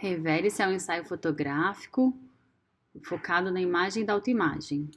Revele se ao é ensaio fotográfico focado na imagem da autoimagem.